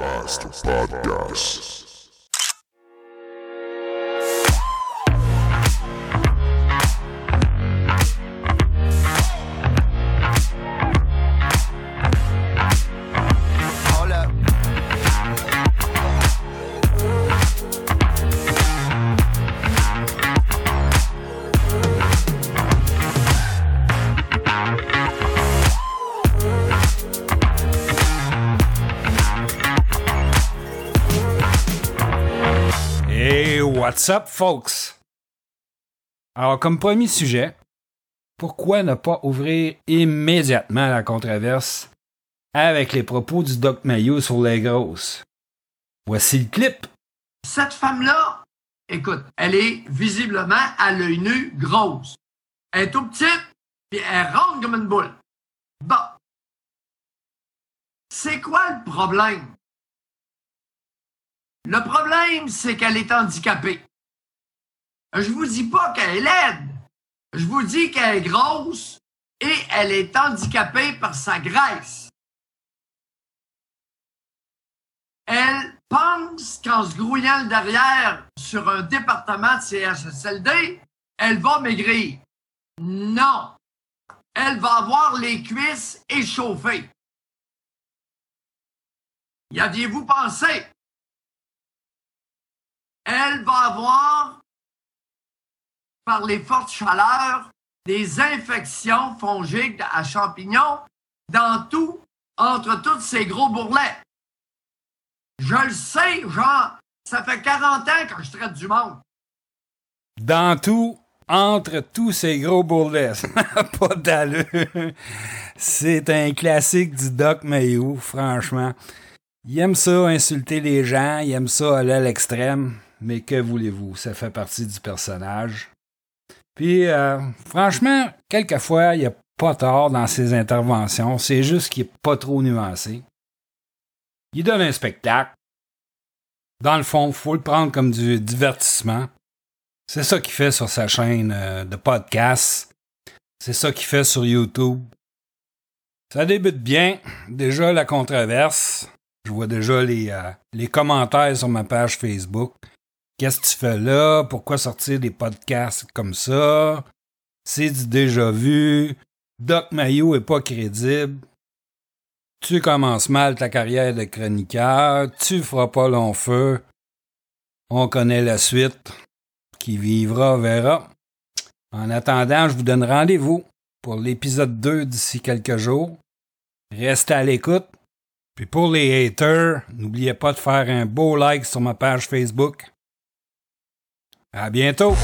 Basta Podcast. What's up, folks? Alors, comme premier sujet, pourquoi ne pas ouvrir immédiatement la controverse avec les propos du Doc Mayo sur les grosses? Voici le clip. Cette femme-là, écoute, elle est visiblement à l'œil nu grosse. Elle est tout petite, puis elle rentre comme une boule. Bon. C'est quoi le problème? Le problème, c'est qu'elle est handicapée. Je vous dis pas qu'elle est laide. Je vous dis qu'elle est grosse et elle est handicapée par sa graisse. Elle pense qu'en se grouillant derrière sur un département de CHSLD, elle va maigrir. Non. Elle va avoir les cuisses échauffées. Y aviez-vous pensé? Elle va avoir, par les fortes chaleurs, des infections fongiques à champignons dans tout, entre tous ces gros bourrelets. Je le sais, genre, ça fait 40 ans que je traite du monde. Dans tout, entre tous ces gros bourrelets. Pas d'allure. C'est un classique du Doc Mayo, franchement. Il aime ça, insulter les gens, il aime ça aller à l'extrême. Mais que voulez-vous, ça fait partie du personnage. Puis, euh, franchement, quelquefois, il n'y a pas tort dans ses interventions. C'est juste qu'il n'est pas trop nuancé. Il donne un spectacle. Dans le fond, faut le prendre comme du divertissement. C'est ça qu'il fait sur sa chaîne euh, de podcast. C'est ça qu'il fait sur YouTube. Ça débute bien. Déjà la controverse. Je vois déjà les, euh, les commentaires sur ma page Facebook. Qu'est-ce que tu fais là? Pourquoi sortir des podcasts comme ça? C'est du déjà vu. Doc Mayo est pas crédible. Tu commences mal ta carrière de chroniqueur. Tu feras pas long feu. On connaît la suite. Qui vivra verra. En attendant, je vous donne rendez-vous pour l'épisode 2 d'ici quelques jours. Restez à l'écoute. Puis pour les haters, n'oubliez pas de faire un beau like sur ma page Facebook. À bientôt!